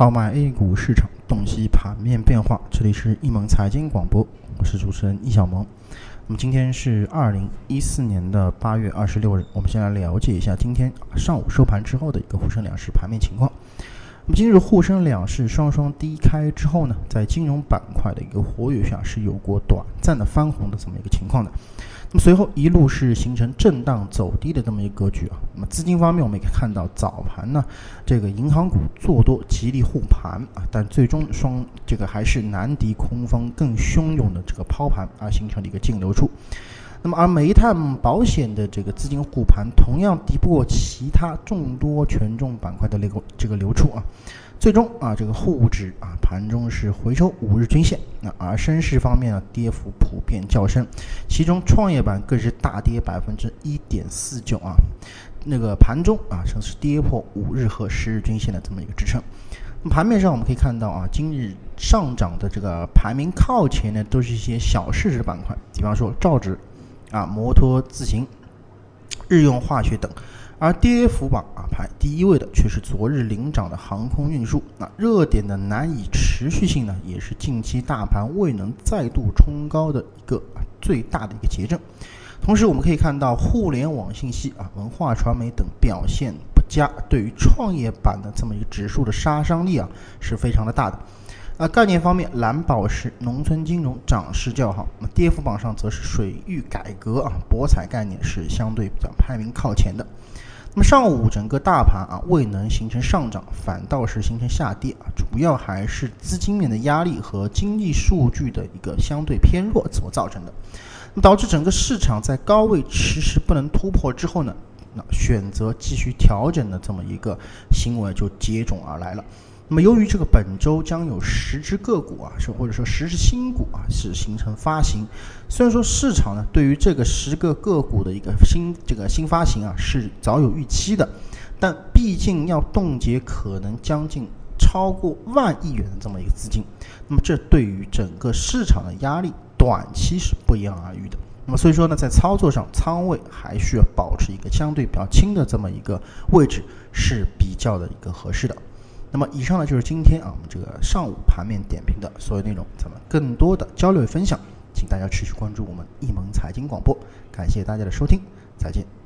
号脉 A 股市场，洞悉盘面变化。这里是易盟财经广播，我是主持人易小萌。那么今天是二零一四年的八月二十六日，我们先来了解一下今天上午收盘之后的一个沪深两市盘面情况。那么今日沪深两市双双低开之后呢，在金融板块的一个活跃下，是有过短暂的翻红的这么一个情况的。那么随后一路是形成震荡走低的这么一个格局啊。那么资金方面，我们也可以看到早盘呢，这个银行股做多极力护盘啊，但最终双这个还是难敌空方更汹涌的这个抛盘而形成的一个净流出。那么而煤炭保险的这个资金护盘，同样敌不过其他众多权重板块的那个这个流出啊。最终啊，这个沪指啊盘中是回收五日均线，那而深市方面呢，跌幅普遍较深，其中创业板更是大跌百分之一点四九啊，那个盘中啊，甚至跌破五日和十日均线的这么一个支撑。那盘面上我们可以看到啊，今日上涨的这个排名靠前的都是一些小市值板块，比方说造纸啊、摩托自行、日用化学等。而跌幅榜啊排第一位的却是昨日领涨的航空运输，那热点的难以持续性呢，也是近期大盘未能再度冲高的一个最大的一个结症。同时，我们可以看到互联网信息啊、文化传媒等表现不佳，对于创业板的这么一个指数的杀伤力啊是非常的大的。啊，概念方面，蓝宝石、农村金融涨势较好，那跌幅榜上则是水域改革啊、博彩概念是相对比较排名靠前的。那么上午整个大盘啊未能形成上涨，反倒是形成下跌啊，主要还是资金面的压力和经济数据的一个相对偏弱所造成的，导致整个市场在高位迟迟不能突破之后呢，那选择继续调整的这么一个行为就接踵而来了。那么，由于这个本周将有十只个股啊，是或者说十只新股啊，是形成发行。虽然说市场呢对于这个十个个股的一个新这个新发行啊是早有预期的，但毕竟要冻结可能将近超过万亿元的这么一个资金，那么这对于整个市场的压力短期是不言而喻的。那么所以说呢，在操作上仓位还需要保持一个相对比较轻的这么一个位置是比较的一个合适的。那么以上呢就是今天啊我们这个上午盘面点评的所有内容，咱们更多的交流分享，请大家持续关注我们易盟财经广播，感谢大家的收听，再见。